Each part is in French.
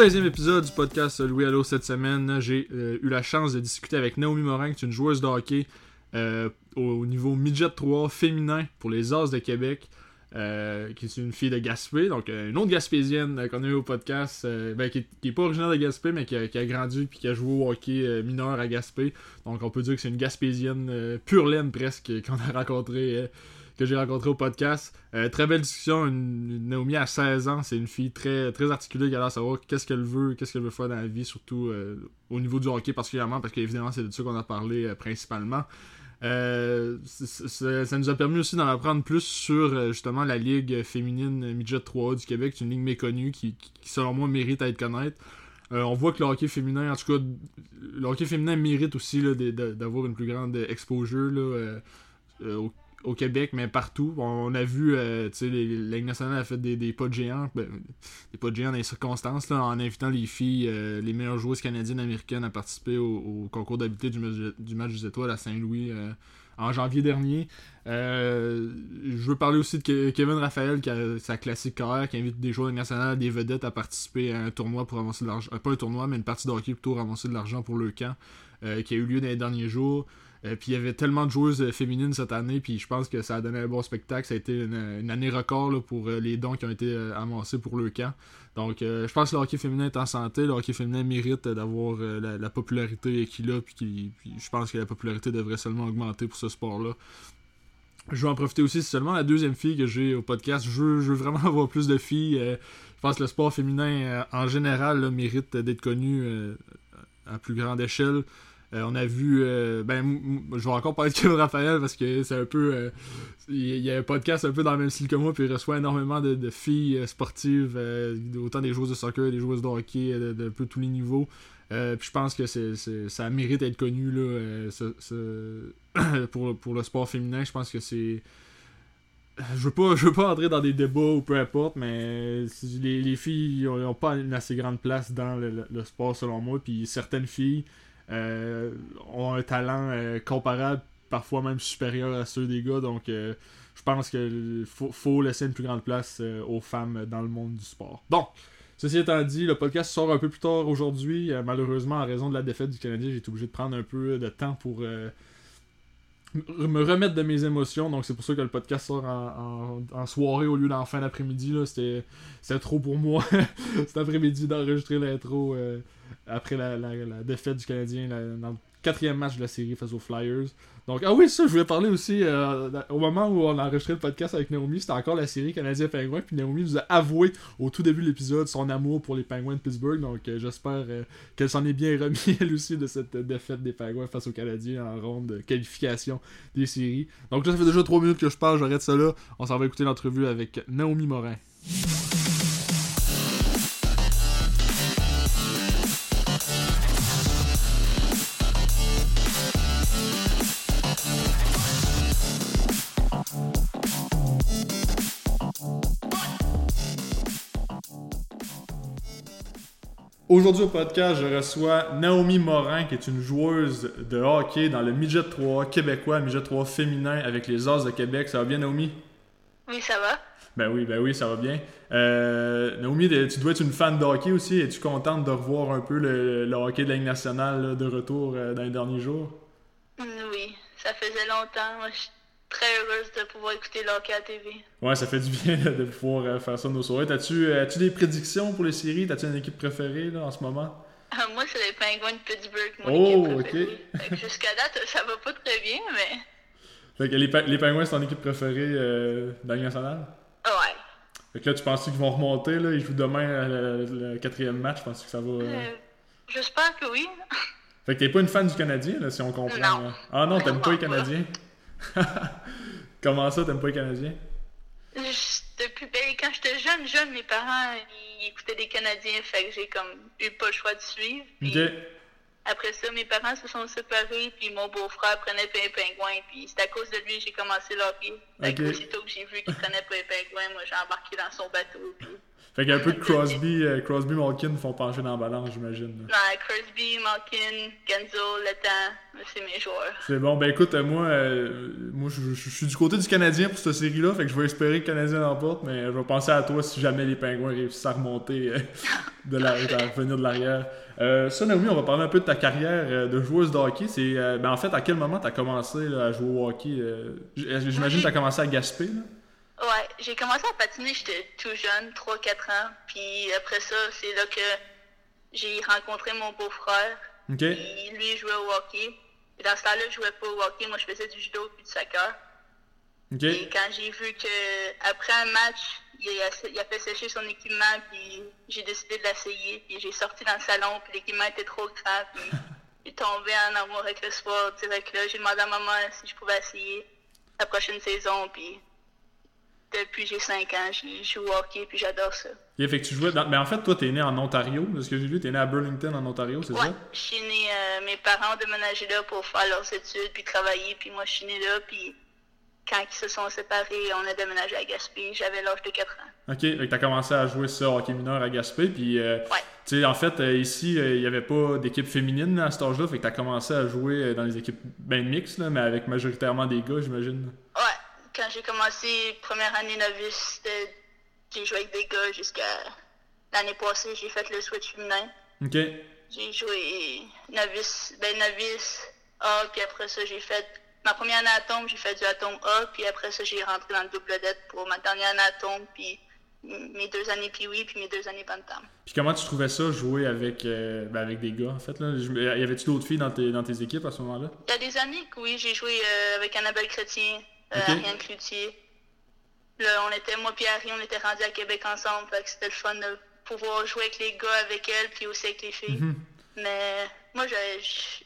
16e épisode du podcast Louis Allo cette semaine. J'ai euh, eu la chance de discuter avec Naomi Morin, qui est une joueuse de hockey euh, au niveau midget 3 féminin pour les As de Québec. Euh, qui est une fille de Gaspé, donc une autre Gaspésienne qu'on a eu au podcast, ben, qui, est, pas originaire de Gaspé, mais qui a, grandi puis qui a joué au hockey mineur à Gaspé. Donc on peut dire que c'est une Gaspésienne pure laine presque qu'on a rencontré que j'ai rencontré au podcast. Euh, très belle discussion. Naomi à 16 ans, c'est une fille très, très articulée qui a l'air savoir qu'est-ce qu'elle veut, qu'est-ce qu'elle veut faire dans la vie, surtout euh, au niveau du hockey particulièrement, parce qu'évidemment, c'est de ça qu'on a parlé euh, principalement. ça nous a permis aussi d'en apprendre plus sur justement la ligue féminine midget 3A du Québec. C'est une ligue méconnue qui, selon moi, mérite à être connaître. on voit que le hockey féminin, en tout cas, le hockey féminin mérite aussi d'avoir une plus grande exposure là, au, au Québec, mais partout. On a vu, euh, tu sais, a fait des, pas de géants, ben, des pas de géants dans les circonstances, en invitant les filles, euh, les meilleures joueuses canadiennes américaines à participer au, concours d'habitude du, match des étoiles à Saint-Louis euh, en janvier dernier. je veux parler aussi de Kevin Raphaël, qui a sa classique carrière, qui invite des joueurs nationales, des vedettes à participer à un tournoi pour avancer de l'argent. pas un tournoi, mais une partie de hockey plutôt ramasser de l'argent pour le camp, qui a eu lieu dans les derniers jours. Euh, puis il y avait tellement de joueuses euh, féminines cette année, puis je pense que ça a donné un bon spectacle. Ça a été une, année record pour euh, les dons qui ont été amassés pour le camp. Donc je pense que le hockey féminin est en santé. Le hockey féminin mérite d'avoir la, popularité qu'il a, puis, je pense que la popularité devrait seulement augmenter pour ce sport-là. Je veux en profiter aussi, c'est seulement la deuxième fille que j'ai au podcast. Je veux, vraiment avoir plus de filles. je pense que le sport féminin en général mérite d'être connu à plus grande échelle. Euh, on a vu. Euh, ben, je vais encore parler de Kevin Raphaël parce que c'est un peu. Euh, il y a un podcast un peu dans le même style que moi, puis il reçoit énormément de, filles sportives, autant des joueuses de soccer, des joueuses de hockey, de, peu tous les niveaux. puis je pense que c'est, ça mérite d'être connu là, pour, pour le sport féminin. Je pense que c'est je veux pas je veux pas entrer dans des débats ou peu importe mais les, filles n'ont pas une assez grande place dans le, le sport selon moi puis certaines filles euh, ont un talent euh, comparable, parfois même supérieur à ceux des gars. Donc, euh, je pense qu'il faut, laisser une plus grande place aux femmes dans le monde du sport. Bon, ceci étant dit, le podcast sort un peu plus tard aujourd'hui. malheureusement, en raison de la défaite du Canadien, j'ai été obligé de prendre un peu de temps pour me remettre de mes émotions. Donc, c'est pour ça que le podcast sort en, soirée au lieu d'en fin d'après-midi. C'était trop pour moi cet après-midi d'enregistrer l'intro après la, défaite du Canadien dans le quatrième match de la série face aux Flyers. Donc, ah oui, ça, je voulais parler aussi, euh, au moment où on a enregistré le podcast avec Naomi, c'était encore la série Canadien-Pingouin, puis Naomi nous a avoué au tout début de l'épisode son amour pour les Penguins de Pittsburgh, donc euh, j'espère euh, qu'elle s'en est bien remis elle aussi de cette défaite des Penguins face aux Canadiens en ronde de qualification des séries. Donc là, ça fait déjà 3 minutes que je parle, j'arrête ça là, on s'en va écouter l'entrevue avec Naomi Morin. Aujourd'hui au podcast, je reçois Naomi Morin, qui est une joueuse de hockey dans le midget 3 québécois, midget 3 féminin avec les As de Québec. Ça va bien, Naomi? Oui, ça va. Ben oui, ben oui, ça va bien. Euh, Naomi, tu dois être une fan de hockey aussi. Es-tu contente de revoir un peu le, hockey de la Ligue nationale de retour euh, dans les derniers jours? Oui, ça faisait longtemps. Moi, très heureuse de pouvoir écouter le hockey à TV. Ouais, ça fait du bien de pouvoir euh, faire ça nos soirées. T'as-tu euh, as des prédictions pour les séries? T'as-tu une équipe préférée là, en ce moment? Ah, moi, c'est les Penguins de Pittsburgh, mon oh, équipe préférée. Jusqu'à date, ça va pas très bien, mais... Fait que les, les Penguins, c'est ton équipe préférée euh, la nationale? Ouais. Fait que là, tu penses qu'ils vont remonter, là? Ils jouent demain le, quatrième match, je pense que ça va... J'espère que oui. Fait que t'es pas une fan du Canadien, là, si on comprend. Non. Ah non, t'aimes pas les Canadiens? Comment ça, t'aimes pas les Canadiens? Depuis ben, quand j'étais jeune, jeune, mes parents ils écoutaient des Canadiens, fait que j'ai comme eu pas le choix de suivre. Après ça, mes parents se sont séparés, puis mon beau-frère prenait pas les pingouins, puis c'est à cause de lui que j'ai commencé l'hockey. Okay. Aussitôt que j'ai vu qu'il prenait pas les pingouins, moi j'ai embarqué dans son bateau. Puis... Fait qu'il y a un peu de Crosby, euh, Crosby Malkin font pencher dans la balance, j'imagine. Ouais, Crosby, Malkin, Genzo, Letang, c'est mes joueurs. C'est bon, ben écoute, euh, moi, euh, moi je, suis du côté du Canadien pour cette série-là, fait que je vais espérer que le Canadien l'emporte, mais je vais penser à toi si jamais les Pingouins réussissent à remonter de la, à revenir de l'arrière. ça, Naomi, on va parler un peu de ta carrière de joueuse de hockey. C'est, ben, en fait, à quel moment tu as commencé à jouer au hockey J'imagine que tu as commencé à Gaspé. Là? Ouais, j'ai commencé à patiner, j'étais tout jeune, 3-4 ans. Puis après ça, c'est là que j'ai rencontré mon beau-frère. OK. Puis lui, il jouait au hockey. Et dans ce temps-là, je jouais pas au hockey. Moi, je faisais du judo puis du soccer. Et quand j'ai vu que après un match, il a, il a fait sécher son équipement, puis j'ai décidé de l'essayer. Puis j'ai sorti dans le salon, puis l'équipement était trop grand. Puis j'ai tombé en amour avec le sport direct là. J'ai demandé à maman si je pouvais essayer la prochaine saison. Puis depuis j'ai 5 ans, je joue au hockey puis j'adore ça. Et fait que tu jouais dans... Mais en fait, toi, t'es né en Ontario. De ce que j'ai vu, t'es né à Burlington, en Ontario, c'est ouais, ça? je suis né... Euh, mes parents ont déménagé là pour faire leurs études puis travailler. Puis moi, je suis né là. Puis quand ils se sont séparés, on a déménagé à Gaspé. J'avais l'âge de 4 ans. OK. Fait que t'as commencé à jouer ça, hockey mineur à Gaspé. Puis, euh, ouais. tu sais, en fait, euh, ici, il n'y avait pas d'équipe féminine à cet âge-là. Fait que t'as commencé à jouer dans les équipes bien mixtes, là, mais avec majoritairement des gars, j'imagine. Ouais quand j'ai commencé première année novice, j'ai joué avec des gars jusqu'à l'année passée, j'ai fait le switch féminin. OK. J'ai joué novice, ben novice A, puis après ça, j'ai fait ma première année atome, j'ai fait du atome A, puis après ça, j'ai rentré dans le double dette pour ma dernière année atome, puis mes deux années Pee-Wee, puis mes deux années Bantam. Puis comment tu trouvais ça, jouer avec, euh, ben avec des gars, en fait? Là? Y avait-tu d'autres filles dans tes, dans tes équipes à ce moment-là? Il y a des années que oui, j'ai joué euh, avec Annabelle Chrétien, euh, Ariane Cloutier. Là, on était, moi et Harry, on était rendus à Québec ensemble, fait que c'était le fun de pouvoir jouer avec les gars avec elle, puis aussi avec les filles. Mhm. Mais moi,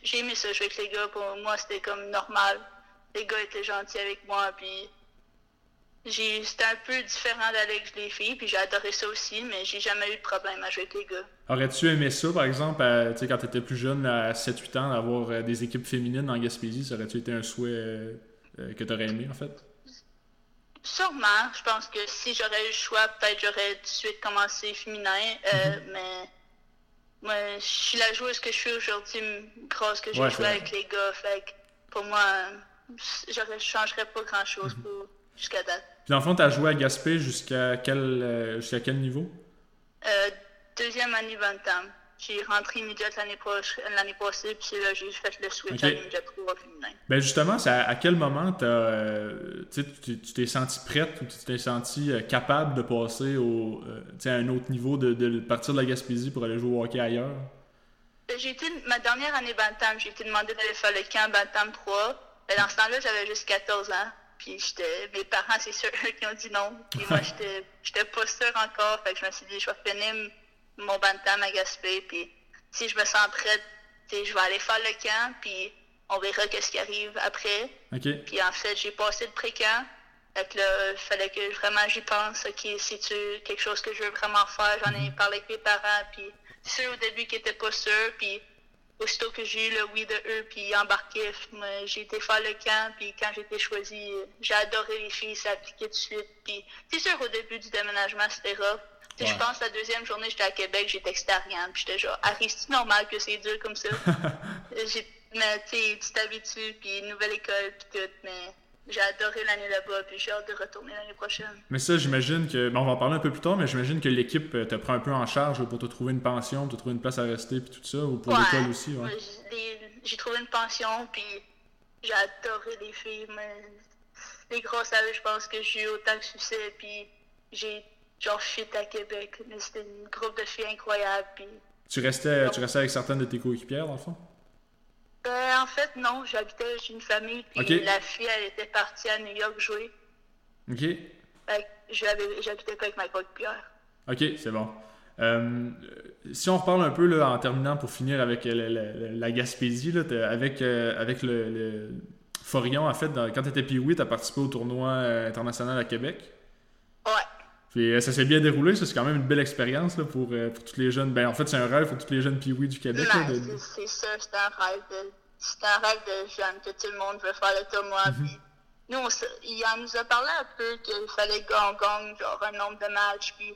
j'ai aimé ça, jouer avec les gars. Pour moi, c'était comme normal. Les gars étaient gentils avec moi, puis c'était un peu différent d'aller avec les filles, puis j'ai adoré ça aussi, mais j'ai jamais eu de problème à jouer avec les gars. Aurais-tu aimé ça, par exemple, quand tu étais plus jeune, à 7-8 ans, d'avoir euh, des équipes féminines en Gaspésie? Ça aurait-tu été un souhait euh, euh, que tu aurais aimé, en fait? Sûrement. Je pense que si j'aurais eu le choix, peut-être j'aurais tout de suite commencé féminin. Euh, mhm. Mais moi, je suis la joueuse que je suis aujourd'hui grâce que j'ai joué avec les gars. Fait pour moi, je ne changerais pas grand-chose mhm. jusqu'à date. Puis dans le fond, tu as joué à Gaspé jusqu'à quel, euh, jusqu'à quel niveau? deuxième année 20 ans. J'ai rentré immédiatement l'année passée, puis là, j'ai fait le switch à l'immédiat 3 féminin. Ben justement, à quel moment euh, tu t'es senti prête ou tu t'es senti euh, capable de passer au, euh, à un autre niveau, de, de, partir de la Gaspésie pour aller jouer au hockey ailleurs? J'ai été, ma dernière année Bantam, j'ai été demandé d'aller faire le camp Bantam 3. Mais dans ce temps-là, j'avais juste 14 ans. Puis mes parents, c'est sûr, qui ont dit non. Puis moi, j'étais pas sûre encore. Fait que je me suis dit, je vais finir mon bantam à Gaspé, puis si je me sens prête, je vais aller faire le camp, puis on verra qu'est-ce qui arrive après. Puis en fait, j'ai passé le pré-camp. Là, il fallait que vraiment j'y pense. OK, c'est-tu quelque chose que je veux vraiment faire? J'en ai mhm. parlé avec mes parents, puis ceux au début qui n'étaient pas sûrs, puis aussitôt que j'ai eu le oui de eux, puis embarqué, j'ai été faire le camp, puis quand j'ai été choisie, j'ai adoré les filles, ça appliqué tout de suite. Puis c'est sûr, au début du déménagement, c'était rough, je pense la deuxième journée, j'étais à Québec, j'étais extérieur, puis j'étais genre, Harry, c'est normal que c'est dur comme ça? mais tu t'habitues, puis nouvelle école, puis tout, mais j'ai adoré l'année là-bas, puis j'ai hâte de retourner l'année prochaine. Mais ça, j'imagine que, on va en parler un peu plus tard, mais j'imagine que l'équipe euh, te prend un peu en charge pour te trouver une pension, te trouver une place à rester, puis tout ça, ou pour l'école aussi, ouais. J'ai trouvé une pension, puis j'ai adoré les filles, mais les grosses à je pense que j'ai eu autant de succès, puis j'ai genre fit à Québec. Mais c'était une groupe de filles incroyable. Puis... Tu restais, tu restais avec certaines de tes coéquipières, dans le fond? Ben, en fait, non. J'habitais chez une famille, puis la fille, elle était partie à New York jouer. OK. Fait j'habitais pas avec ma coéquipière. OK, c'est bon. Euh, si on reparle un peu là, en terminant pour finir avec la, Gaspésie, là, avec, euh, avec le, Forion, en fait, quand tu étais Pee-Wee, tu as participé au tournoi euh, international à Québec. Ouais. Puis euh, ça s'est bien déroulé, ça c'est quand même une belle expérience là, pour, euh, pour tous les jeunes. Ben en fait c'est un rêve pour tous les jeunes Pee-Wee du Québec. C'est ça, c'est un rêve de. C'est un rêve de jeune que tout le monde veut faire le tournoi. Puis nous, on, il en nous a parlé un peu qu'il fallait qu'on gagne genre un nombre de matchs. Puis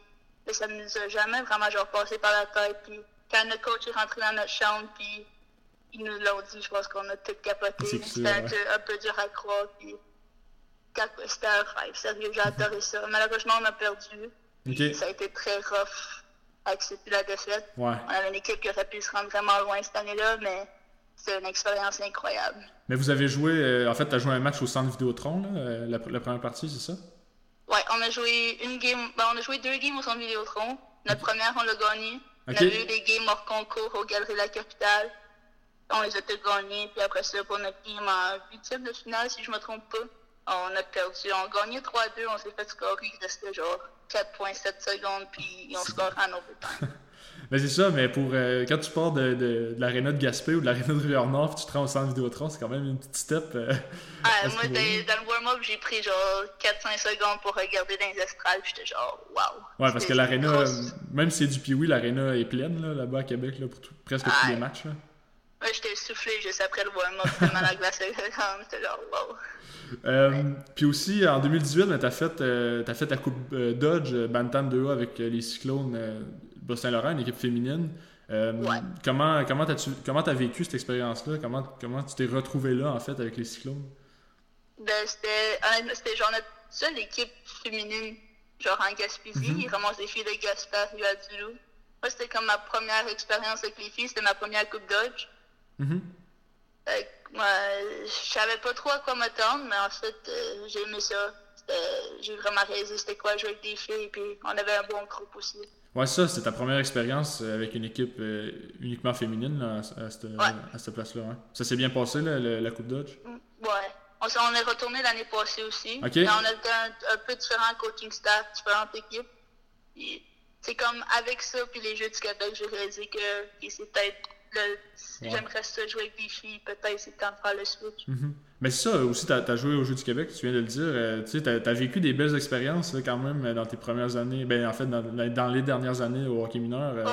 ça ne nous a jamais vraiment genre passé par la tête. Puis quand notre coach est rentré dans notre chambre, puis ils nous l'ont dit, je pense qu'on a tout capoté. C'était un, peu dur à croire. Puis c'était un rêve, sérieux, j'ai adoré ça. Malheureusement, on a perdu. Ça a été très rough à accepter la défaite. On avait une équipe qui aurait pu se rendre vraiment loin cette année-là, mais c'est une expérience incroyable. Mais vous avez joué, euh, en fait, tu as joué un match au centre Vidéotron, là, euh, la, première partie, c'est ça? Ouais, on a joué une game, ben, on a joué deux games au centre Vidéotron. Notre première, on l'a gagnée. On a eu des games hors concours au Galerie de la Capitale. On les a tous gagnés. Puis après ça, pour notre game en huitième de finale, si je me trompe pas, on a perdu. On a gagné 3-2, on s'est fait scorer. Il restait genre 4,7 secondes, puis on score en overtime. Mais c'est ça, mais pour euh, quand tu pars de, de, de l'aréna de Gaspé ou de l'aréna de Rivière-Nord, tu te rends au centre Vidéotron, c'est quand même une petite step. Euh, ah, moi, dans, le warm-up, j'ai pris genre 4-5 secondes pour regarder dans les estrades, j'étais genre, waouh. Ouais, parce que l'aréna, même si c'est du Pioui, l'aréna est pleine là, là-bas à Québec là, pour presque tous les matchs. Là. Ouais, j'étais soufflé juste après le warm-up, tellement la glace j'étais genre, wow. Euh, Puis aussi, en 2018, ben, tu as, fait, euh, as fait ta Coupe euh, Dodge Bantam 2A avec les Cyclones Bas-Saint-Laurent, une équipe féminine. Ouais. Comment comment as-tu comment as vécu cette expérience-là? Comment, comment tu t'es retrouvé là, en fait, avec les Cyclones? Ben, c'était genre notre seule équipe féminine, genre en Gaspésie. Mm -hmm. Ils ramassent des filles de Gaspard, du loup. Moi, c'était comme ma première expérience avec les filles. C'était ma première Coupe Dodge. Mm je savais pas trop à quoi m'attendre, mais en fait, euh, j'ai aimé ça. J'ai vraiment réalisé c'était quoi jouer avec des filles, et puis on avait un bon groupe aussi. Ouais, ça, c'était ta première expérience euh, avec une équipe euh, uniquement féminine à, cette, place-là. Hein? Ça s'est bien passé, la Coupe Dodge? Mm, ouais. On, on est retourné l'année passée aussi. Okay. on a un, un, peu différent coaching staff, différentes équipes. C'est comme avec ça, puis les Jeux du Québec, j'ai réalisé que c'est peut-être J'aimerais ça jouer avec des filles, peut-être c'est le temps de faire le switch. Mhm. Mais c'est ça aussi, tu as, joué au Jeux du Québec, tu viens de le dire. Euh, tu as, vécu des belles expériences quand même dans tes premières années, ben, en fait, dans, dans, les dernières années au hockey mineur. Euh, ouais.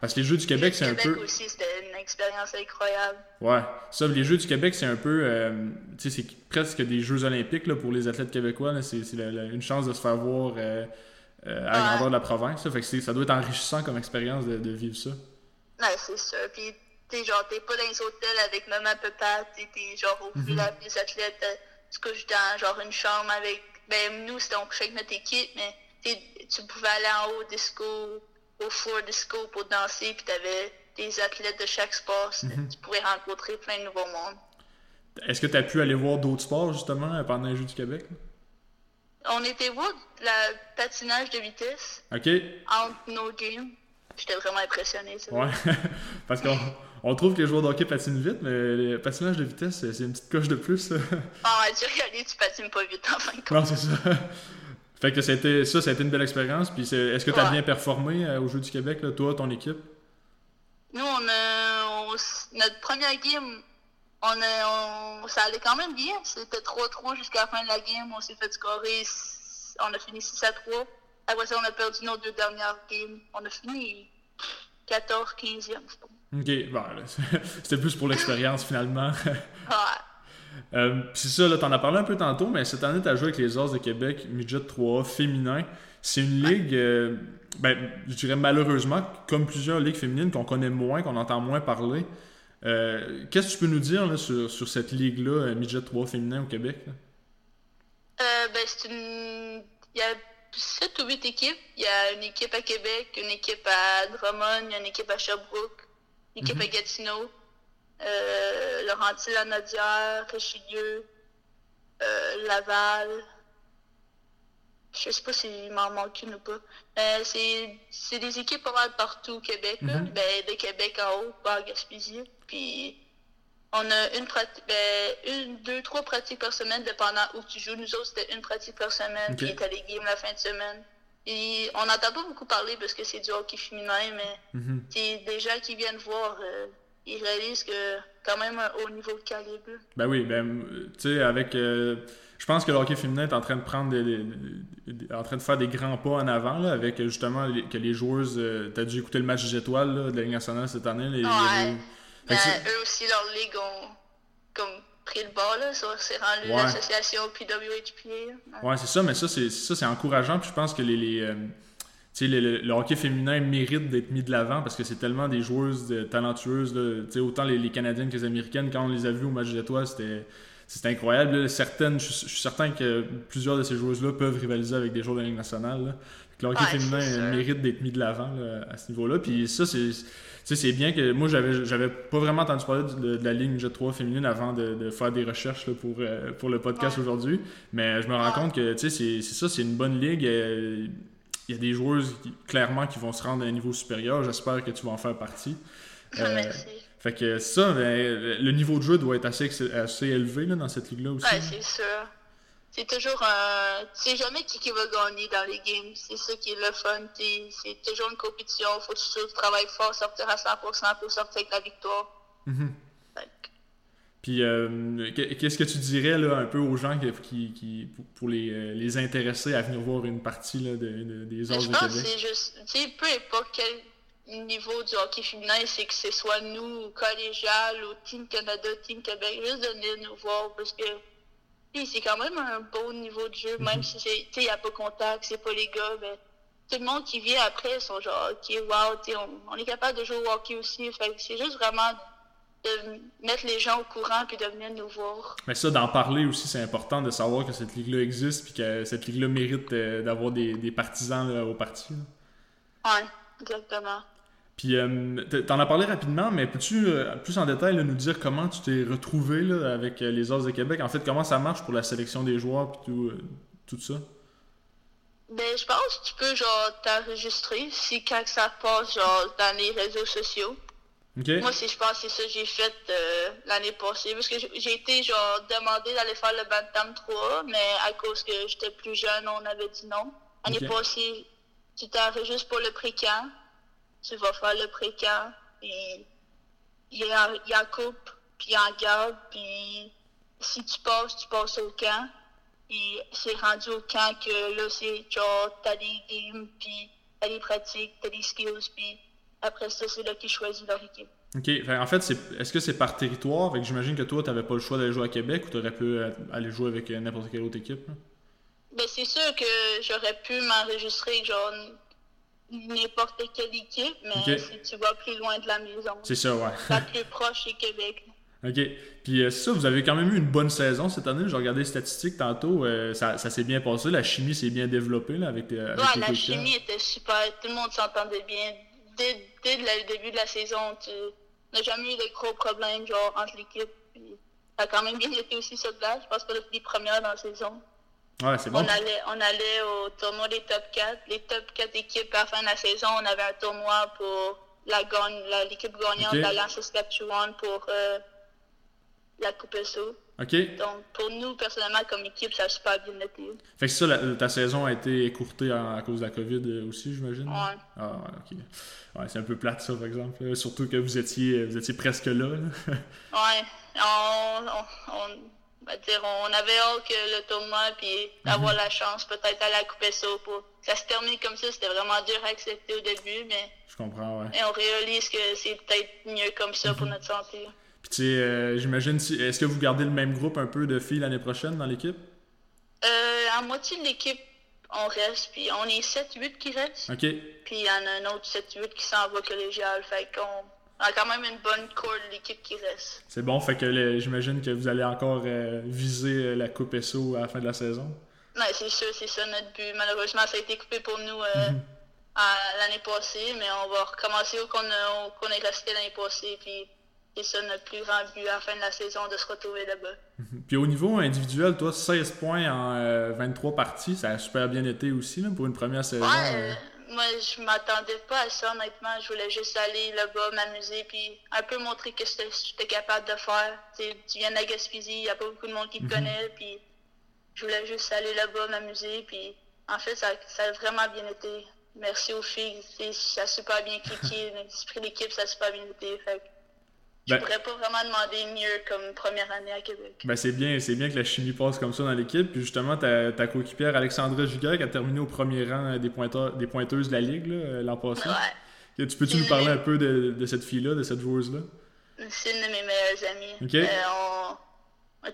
Parce que les Jeux du Québec, c'est un peu. aussi, c'était une expérience incroyable. Ouais. Ça, les Jeux du Québec, c'est un peu. Euh, tu sais, c'est presque des Jeux olympiques là, pour les athlètes québécois. C'est une chance de se faire voir à la grandeur de la province. Ça, fait que ça doit être enrichissant comme expérience de, de vivre ça. Ouais, c'est ça. Puis t'es genre, t'es pas dans les hôtels avec maman, papa, t'es genre au mm -hmm. des athlètes, euh, tu couches dans genre une chambre avec. Ben, nous, c'était on couchait avec notre équipe, mais tu pouvais aller en haut disco, au floor disco pour danser, puis t'avais des athlètes de chaque sport. Mhm. Tu pouvais rencontrer plein de nouveaux mondes. Est-ce que tu as pu aller voir d'autres sports, justement, pendant les Jeux du Québec? On était voir la patinage de vitesse. OK. Entre nos games. J'étais vraiment impressionné. Ça. Ouais, parce qu'on on trouve que les joueurs de hockey patinent vite, mais le patinage de vitesse, c'est une petite coche de plus. Ah, tu regardes, tu patines pas vite en fin de compte. Non, c'est ça. Fait que été, ça, ça a été une belle expérience. Puis est-ce que tu as bien performé euh, au Jeux du Québec, là, toi, ton équipe? Nous, on a. notre première game, on a, ça allait quand même bien. C'était 3-3 jusqu'à la fin de la game. On s'est fait scorer. On a fini 6 à 3. Après ça, on a perdu nos deux dernières games. On a fini 14, 15e, je pense. Ok, bon, c'était plus pour l'expérience finalement. euh, c'est ça, là, t'en as parlé un peu tantôt, mais cette année, t'as joué avec les Ors de Québec, Midget 3 féminin. C'est une ligue, euh, ben, je dirais malheureusement, comme plusieurs ligues féminines qu'on connaît moins, qu'on entend moins parler. Euh, qu'est-ce que tu peux nous dire là, sur, sur, cette ligue-là, Midget 3 féminin au Québec? Ben, c'est une. Il y a 7 ou 8 équipes. Il y a une équipe à Québec, une équipe à Drummond, il y a une équipe à Sherbrooke, une équipe à mhm. Gatineau, euh, Laurentides-la-Nodière, Richelieu, euh, Laval. Je sais pas s'il m'en manque une ou pas. Euh, c'est des équipes pas mal partout au Québec. Mhm. ben, de Québec en haut, pas à Gaspésie. Puis on a une pratique, ben, une, deux, trois pratiques par semaine, dépendant où tu joues. Nous autres, c'était une pratique par semaine, puis t'as les games la fin de semaine. Et on n'entend pas beaucoup parler parce que c'est du hockey féminin, mais mm des gens qui viennent voir, euh, ils réalisent que quand même un haut niveau de calibre. Ben oui, ben, tu sais, avec. Euh, je pense que le hockey féminin est en train de prendre des, en train de faire des grands pas en avant, là, avec justement que les joueuses. Euh, t'as dû écouter le match des étoiles de la Ligue nationale cette année. Les, ouais. Ben, eux aussi, leur ligue ont comme pris le bas, là. C'est rendu l'association PWHPA. Ouais, c'est ça, mais ça, c'est encourageant. Puis je pense que les. les euh, le, hockey féminin mérite d'être mis de l'avant parce que c'est tellement des joueuses talentueuses. Là, autant les, les, Canadiennes que les Américaines, quand on les a vues au match d'étoiles, c'était c'est incroyable. Certaines, je, suis certain que plusieurs de ces joueuses-là peuvent rivaliser avec des joueurs de la Ligue nationale. Le hockey féminin mérite d'être mis de l'avant à ce niveau-là. Puis ça, c'est. C'est bien que moi, j'avais, j'avais pas vraiment entendu parler de, la ligne Jet 3 féminine avant de, faire des recherches pour, euh, pour le podcast aujourd'hui. Mais je me rends compte que c'est, c'est ça, c'est une bonne ligue. Il y a des joueuses clairement qui vont se rendre à un niveau supérieur. J'espère que tu vas en faire partie. Merci. Fait que ça, ben, le niveau de jeu doit être assez, assez élevé là, dans cette ligue-là aussi. Ouais, c'est sûr. C'est toujours un. Tu sais jamais qui, qui va gagner dans les games. C'est ça qui est le fun. C'est toujours une compétition. Faut toujours travailler fort, sortir à 100% pour sortir avec la victoire. Mm Puis, euh, qu'est-ce que tu dirais là, un peu aux gens qui, qui pour les, euh, les, intéresser à venir voir une partie là, de, des de Québec? Je pense que c'est juste, peu importe quel niveau du hockey féminin, c'est que ce soit nous, collégial, ou Team Canada, Team Québec, juste de venir nous voir parce que c'est quand même un beau niveau de jeu, même mhm. si c'est, il n'y a pas contact, c'est pas les gars, mais tout le monde qui vient après sont genre, ok, wow, on, on, est capable de jouer au hockey aussi. c'est juste vraiment de mettre les gens au courant puis de venir nous voir. Mais ça, d'en parler aussi, c'est important de savoir que cette ligue-là existe puis que cette ligue-là mérite euh, d'avoir des, des, partisans au parti. Ouais, exactement. Puis, euh, t'en as parlé rapidement, mais peux-tu euh, plus en détail nous dire comment tu t'es retrouvé là, avec euh, les Os de Québec? En fait, comment ça marche pour la sélection des joueurs et tout, tout ça? Ben, je pense que tu peux, genre, t'enregistrer si quand ça passe, genre, dans les réseaux sociaux. Moi, si je pense que c'est ça que j'ai fait l'année passée. Parce que j'ai été, genre, demandé d'aller faire le Bantam 3, mais à cause que j'étais plus jeune, on avait dit non. L'année passée, tu t'enregistres pour le pré-camp tu vas faire le pré-camp, puis il y a, y a coupe, puis il y a garde, puis si tu passes, tu passes au camp. Puis c'est rendu au camp que là, c'est genre, t'as des games, puis t'as des pratiques, t'as des skills, puis après ça, c'est là qu'ils choisissent leur équipe. OK. en fait, est-ce que c'est par territoire? J'imagine que toi, tu n'avais pas le choix d'aller jouer à Québec ou tu aurais pu aller jouer avec n'importe quelle autre équipe? Ben, c'est sûr que j'aurais pu m'enregistrer genre n'importe quelle équipe, mais si tu vas plus loin de la maison. C'est ça, ouais. La plus proche, c'est Québec. OK. Puis euh, ça, vous avez quand même eu une bonne saison cette année. J'ai regardé les statistiques tantôt. Euh, ça, ça s'est bien passé. La chimie s'est bien développée là, avec, euh, avec Ouais, la chimie était super. Tout le monde s'entendait bien. Dès, dès, le début de la saison, tu n'as jamais eu de gros problèmes genre, entre l'équipe. Ça a quand même bien été aussi sur place. Je pense que les premières dans la saison. Ouais, c'est bon. On allait, on allait au tournoi des top 4. Les top 4 équipes à la fin de la saison, on avait un tournoi pour l'équipe gagnante de la Saskatchewan pour euh, la Coupe SO. OK. Donc, pour nous, personnellement, comme équipe, ça a super bien été. Fait que ça, ta saison a été écourtée à, cause de la COVID euh, aussi, j'imagine? Ouais. Ah, ouais, OK. Ouais, c'est un peu plate, ça, par exemple. Surtout que vous étiez, vous étiez presque là. ouais. on, on dire, on avait hâte que le tournoi, puis d'avoir la chance peut-être à la couper ça. Pour... Ça se termine comme ça, c'était vraiment dur à accepter au début, mais. Je comprends, ouais. Et on réalise que c'est peut-être mieux comme ça pour notre santé. Puis tu sais, euh, j'imagine, si... est-ce que vous gardez le même groupe un peu de filles l'année prochaine dans l'équipe? Euh, à moitié de l'équipe, on reste, puis on est 7-8 qui restent. OK. Puis il y en a un autre 7-8 qui s'en va collégial, fait qu'on on a quand même une bonne core de l'équipe qui reste. C'est bon, fait que j'imagine que vous allez encore euh, viser euh, la Coupe SO à la fin de la saison. Oui, c'est sûr, c'est ça notre but. Malheureusement, ça a été coupé pour nous euh, mhm. l'année passée, mais on va recommencer où qu'on est resté l'année passée. Puis c'est ça notre plus grand but à la fin de la saison, de se retrouver là-bas. Mhm. Puis au niveau individuel, toi, 16 points en 23 parties, ça a super bien été aussi là, pour une première saison. Ouais, moi, je m'attendais pas à ça, honnêtement. Je voulais juste aller là-bas, m'amuser, puis un peu montrer que j'étais capable de faire. tu viens de la Gaspésie, il n'y a pas beaucoup de monde qui te mhm. connaît, puis je voulais juste aller là-bas, m'amuser, puis en fait, ça, ça, a vraiment bien été. Merci aux filles, ça a super bien cliqué, l'esprit d'équipe, ça a super bien été. Fait je ben, pourrais pas vraiment demander mieux comme première année à Québec. Ben c'est bien, c'est bien que la chimie passe comme ça dans l'équipe. Puis justement, ta, ta coéquipière Alexandra Juguer qui a terminé au premier rang des, pointeurs, des pointeuses de la Ligue l'an passé. Ouais. Tu peux-tu nous parler un peu de, de cette fille-là, de cette joueuse-là? C'est une de mes meilleures amies. Okay. Euh, on,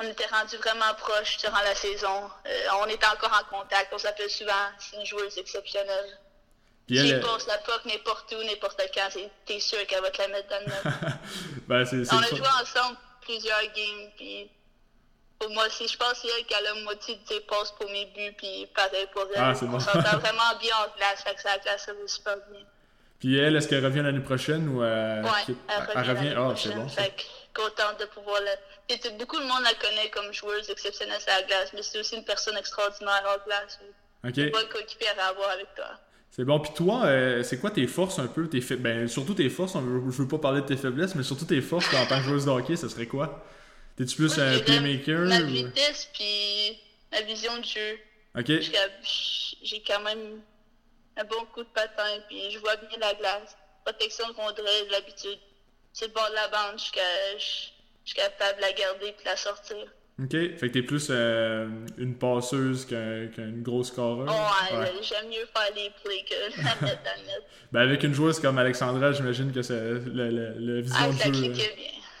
on, était rendus vraiment proches durant la saison. Euh, on était encore en contact, on s'appelle souvent. C'est une joueuse exceptionnelle. Puis elle, passe la POC n'importe où, n'importe quand, t'es sûr qu'elle va te la mettre dans le net. ben, c'est, On a joué ensemble plusieurs games, puis pour moi aussi, je pense que c'est elle qui a la moitié de ses passes pour mes buts, puis pareil pour elle. Ah, c'est bon. On s'entend vraiment bien en classe, fait que ça, classe, ça va super bien. Puis elle, est-ce qu'elle revient l'année prochaine ou euh, Ouais, elle revient. Ah, c'est bon. Fait que contente de pouvoir la. beaucoup de monde la connaît comme joueuse exceptionnelle à la glace, mais c'est aussi une personne extraordinaire en glace. Ok. Une bonne coéquipière à avoir avec toi. C'est bon. Puis toi, euh, c'est quoi tes forces un peu? Tes Ben, surtout tes forces. je veux pas parler de tes faiblesses, mais surtout tes forces en tant que joueuse de hockey, ce serait quoi? T'es-tu plus un playmaker La, vitesse, puis la vision du jeu. Ok. J'ai quand même un bon coup de patin, puis je vois bien la glace. Protection contre l'habitude. C'est le bord de la bande, je suis capable de la garder et de la sortir. Ok, fait que t'es plus euh, une passeuse qu'une grosse scoreur. Oh, ouais, j'aime mieux faire les plays que la mettre dans le net. ben avec une joueuse comme Alexandra, j'imagine que c'est le, le, le, vision ah, de ça jeu. bien.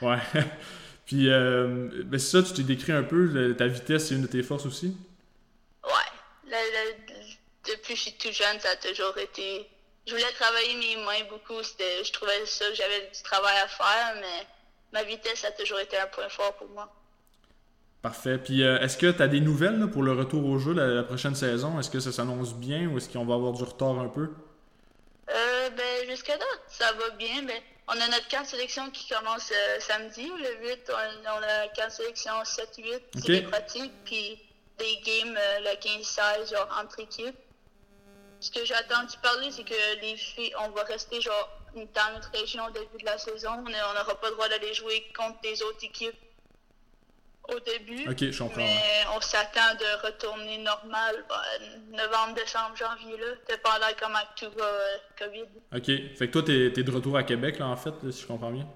Ouais. Puis, euh, ben c'est ça, tu t'es décrit un peu, ta vitesse, c'est une de tes forces aussi? Ouais. depuis que je suis tout jeune, ça a toujours été. Je voulais travailler mes mains beaucoup. Je trouvais ça que j'avais du travail à faire, mais ma vitesse a toujours été un point fort pour moi. Parfait. Puis euh, est-ce que tu as des nouvelles pour le retour au jeu la, prochaine saison? Est-ce que ça s'annonce bien ou est-ce qu'on va avoir du retard un peu? Euh, ben, jusqu'à là, ça va bien. Ben, on a notre camp de sélection qui commence euh, samedi, le 8. On, a a camp de sélection 7-8, c'est des pratiques, puis des games euh, le 15-16, genre entre équipes. Ce que j'ai entendu parler, c'est que les filles, on va rester genre dans notre région au début de la saison. On n'aura pas le droit d'aller jouer contre des autres équipes au début. Ok, je comprends. Mais on s'attend de retourner normal bah, novembre, décembre, janvier, là, dépendant comment tout va, euh, COVID. Ok, fait que toi, t'es es de retour à Québec, là, en fait, si je comprends bien?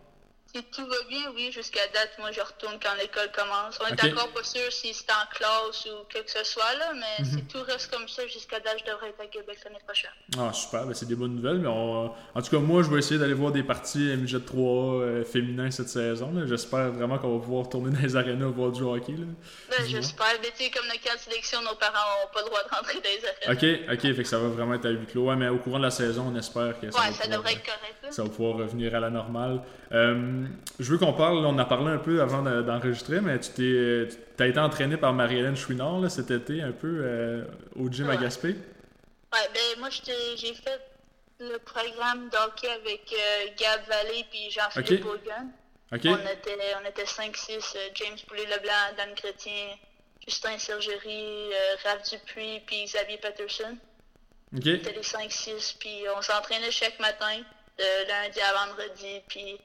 Si tout va bien, oui, jusqu'à date, moi je retourne quand l'école commence. On est encore pas sûr si c'est en classe ou quoi que ce soit, là, mais mhm. si tout reste comme ça, jusqu'à date, je devrais être à Québec l'année prochaine. Ah, super, ben, c'est des bonnes nouvelles. Mais en tout cas, moi, je vais essayer d'aller voir des parties MJ 3 euh, féminins cette saison. J'espère vraiment qu'on va pouvoir retourner dans les arénas voir du hockey. Là. Ben, j'espère. Mais tu sais, comme dans de sélection, nos parents n'ont pas le droit de rentrer dans les arénas. Ok, ok, fait que ça va vraiment être à huis clos. Ouais, mais au courant de la saison, on espère que ça, ouais, ça devrait être correct. Ça va pouvoir revenir à la normale. Euh, je veux qu'on parle, on a parlé un peu avant d'enregistrer, mais tu t'es, as été entraîné par Marie-Hélène Chouinard cet été un peu euh, au gym à Gaspé. Ouais, ben moi j'ai fait le programme d'hockey avec euh, Gab Vallée puis Jean-Philippe okay. On était, on était 5-6, James Poulet-Leblanc, Dan Chrétien, Justin Sergerie, Raph Dupuis puis Xavier Patterson. Okay. On était les 5-6, puis on s'entraînait chaque matin, de lundi à vendredi, puis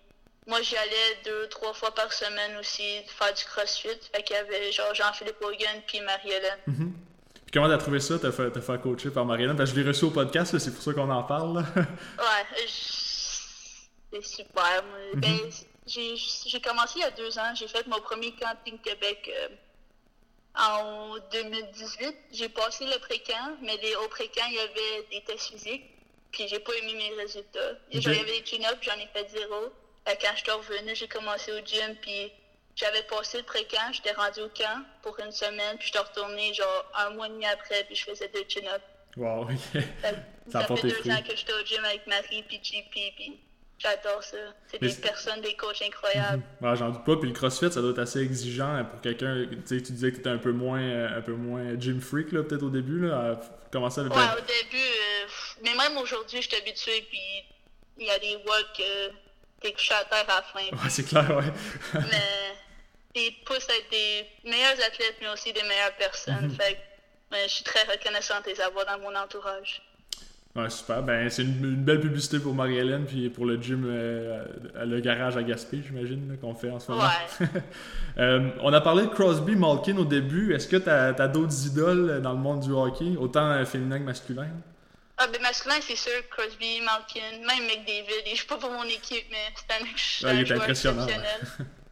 moi, j'y allais deux, trois fois par semaine aussi faire du crossfit. Fait qu'il y avait genre Jean-Philippe Hogan puis Marie-Hélène. Mm-hmm. Puis comment t'as trouvé ça, t'as fait, fait coacher par Marie-Hélène? Parce que je l'ai reçu au podcast, c'est pour ça qu'on en parle. ouais, c'est super. Mm-hmm. Ben, j'ai commencé il y a deux ans. J'ai fait mon premier camping Québec euh, en 2018. J'ai passé le pré-camp, mais au pré-camp, il y avait des tests physiques. Puis j'ai pas aimé mes résultats. J'avais des tune-ups, j'en ai fait zéro. Euh, quand je suis revenue, j'ai commencé au gym, puis j'avais passé le pré-camp, j'étais rendu au camp pour une semaine, puis je suis retournée genre un mois et demi après, puis je faisais deux chin-ups. Wow, ok. Ça, ça fait deux ans que j'étais au gym avec Marie, puis JP, puis j'adore ça. C'est des personnes, des coachs incroyables. Mhm. ouais, j'en doute pas, puis le CrossFit, ça doit être assez exigeant pour quelqu'un, tu sais, tu disais que tu étais un peu moins, euh, un peu moins gym freak, là, peut-être au début, là, à commencer avec... Ouais, au début, euh, mais même aujourd'hui, je suis habitué, puis il y a des walks t'es couché à terre à la fin. Ouais, c'est clair, ouais. mais ils poussent à être des meilleurs athlètes, mais aussi des meilleures personnes. Mhm. Fait que je suis très reconnaissante de les avoir dans mon entourage. Ouais, super. Ben, c'est une, belle publicité pour Marie-Hélène puis pour le gym, euh, le garage à Gaspé, j'imagine, qu'on fait en ce moment. Ouais. euh, on a parlé de Crosby, Malkin au début. Est-ce que tu as, as d'autres idoles dans le monde du hockey, autant féminin que masculin? Ah, ben masculin, c'est sûr. Crosby, Malkin, même McDavid. Je suis pas pour mon équipe, mais c'est un, c'est un joueur exceptionnel.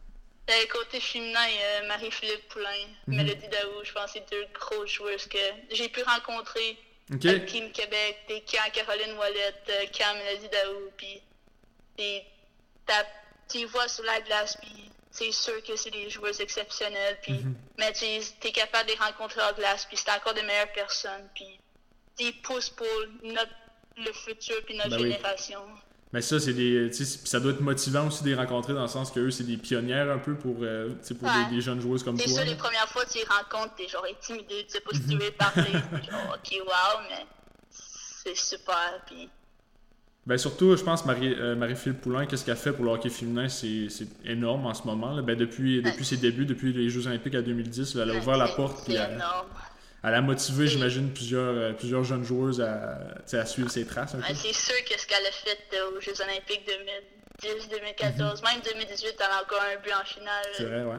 Euh, côté féminin, euh, Marie-Philippe Poulain, mm -hmm. Mélodie Daou, je pense que c'est deux gros joueurs que j'ai pu rencontrer. Okay. Team Québec, des Caroline Wallet, euh, Camp Mélodie Daou, puis tu vois sur la glace, puis c'est sûr que c'est des joueurs exceptionnels, puis mm -hmm. mais tu es capable de les rencontrer en glace, puis c'est encore des meilleures personnes, puis ils poussent pour notre le futur puis notre ben génération. Mais ça, c'est des. Ça doit être motivant aussi de les rencontrer dans le sens qu'eux, c'est des pionnières un peu pour, euh, pour des, jeunes joueuses comme toi. C'est sûr, les premières fois que tu les rencontres, t'es genre intimidé, tu sais pas si tu veux parler. genre, ok, wow, mais c'est super. Puis... Ben surtout, je pense, Marie, euh, Marie-Philippe Poulain, qu'est-ce qu'elle fait pour le hockey féminin, c'est énorme en ce moment. Là. Ben, depuis, depuis ses débuts, depuis les Jeux Olympiques à 2010, elle a ouvert la porte. C'est énorme elle a motivé, j'imagine, plusieurs, euh, plusieurs jeunes joueuses à, à suivre ses traces. c'est sûr que ce qu'elle a fait euh, aux Jeux Olympiques 2010, 2014, mhm. même 2018, elle a encore un but en finale. C'est vrai, ouais.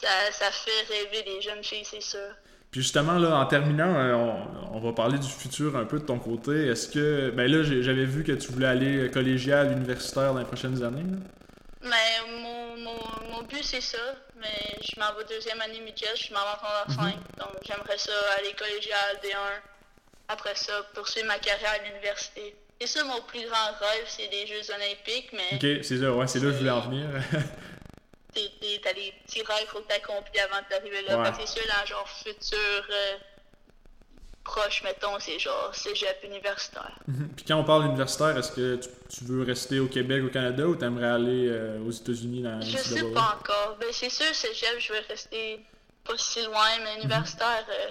Ça, ça, fait rêver les jeunes filles, c'est sûr. Puis justement, là, en terminant, euh, on, on, va parler du futur un peu de ton côté. Est-ce que. Ben là, j'avais vu que tu voulais aller collégial, universitaire dans les prochaines années. Mais mon, mon, mon but, c'est ça mais je m'en vais deuxième année midget, je m'en vais en 5. Donc j'aimerais ça aller collégial D1. Après ça, poursuivre ma carrière à l'université. Et ça, mon plus grand rêve, c'est les Jeux Olympiques, mais. Ok, c'est ça, ouais, c'est là que je voulais en venir. T'as des petits rêves qu'il faut que t'accomplis avant d'arriver là. Ouais. c'est sûr, dans genre futur. Euh, proche, mettons, c'est genre cégep universitaire. Mhm. Puis quand on parle universitaire, est-ce que tu, veux rester au Québec, au Canada, ou t'aimerais aller euh, aux États-Unis dans Je sais pas encore. Ben, c'est sûr, cégep, je vais rester pas si loin, mais universitaire, euh,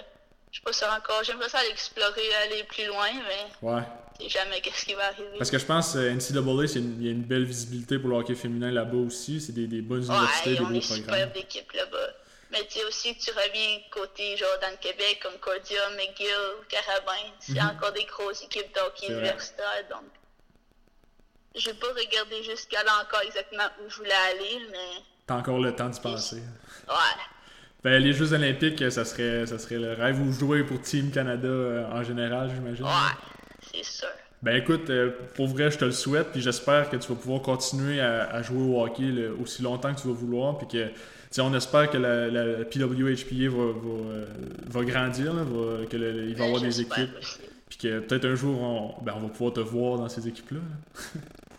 je sais pas ça encore. J'aimerais ça aller explorer, aller plus loin, mais. Ouais. jamais qu'est-ce qui va arriver. Parce que je pense que euh, NCAA, il y a une belle visibilité pour le hockey féminin là-bas aussi. C'est des, des bonnes universités, des beaux programmes. super d'équipe là-bas. Mais tu sais aussi tu reviens côté, genre dans le Québec, Concordia, McGill, Carabin. C'est mhm. encore des grosses équipes d'hockey universitaire. Donc, je vais pas regarder jusqu'à là encore exactement où je voulais aller, mais. T'as encore le temps d'y penser. Ouais. Ben, les Jeux Olympiques, ça serait, ça serait le rêve. Ou jouer pour Team Canada euh, en général, j'imagine. Ouais, c'est sûr. Ben écoute, euh, pour vrai, je te le souhaite, puis j'espère que tu vas pouvoir continuer à, jouer au hockey aussi longtemps que tu vas vouloir, puis que on espère que la, la PWHPA va, va, va grandir, là, va, qu'il va y avoir des équipes. Puis que peut-être un jour, on, ben, on va pouvoir te voir dans ces équipes-là.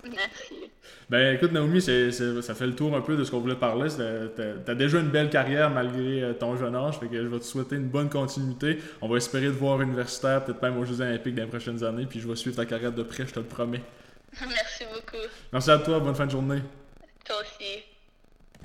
Merci. Ben écoute, Naomi, ça fait le tour un peu de ce qu'on voulait parler. Tu as déjà une belle carrière malgré euh, ton jeune âge. Fait que je vais te souhaiter une bonne continuité. On va espérer te voir universitaire, peut-être même aux Jeux Olympiques dans les prochaines années. Puis je vais suivre ta carrière de près, je te le promets. Merci beaucoup. Merci à toi, bonne fin de journée. Toi aussi.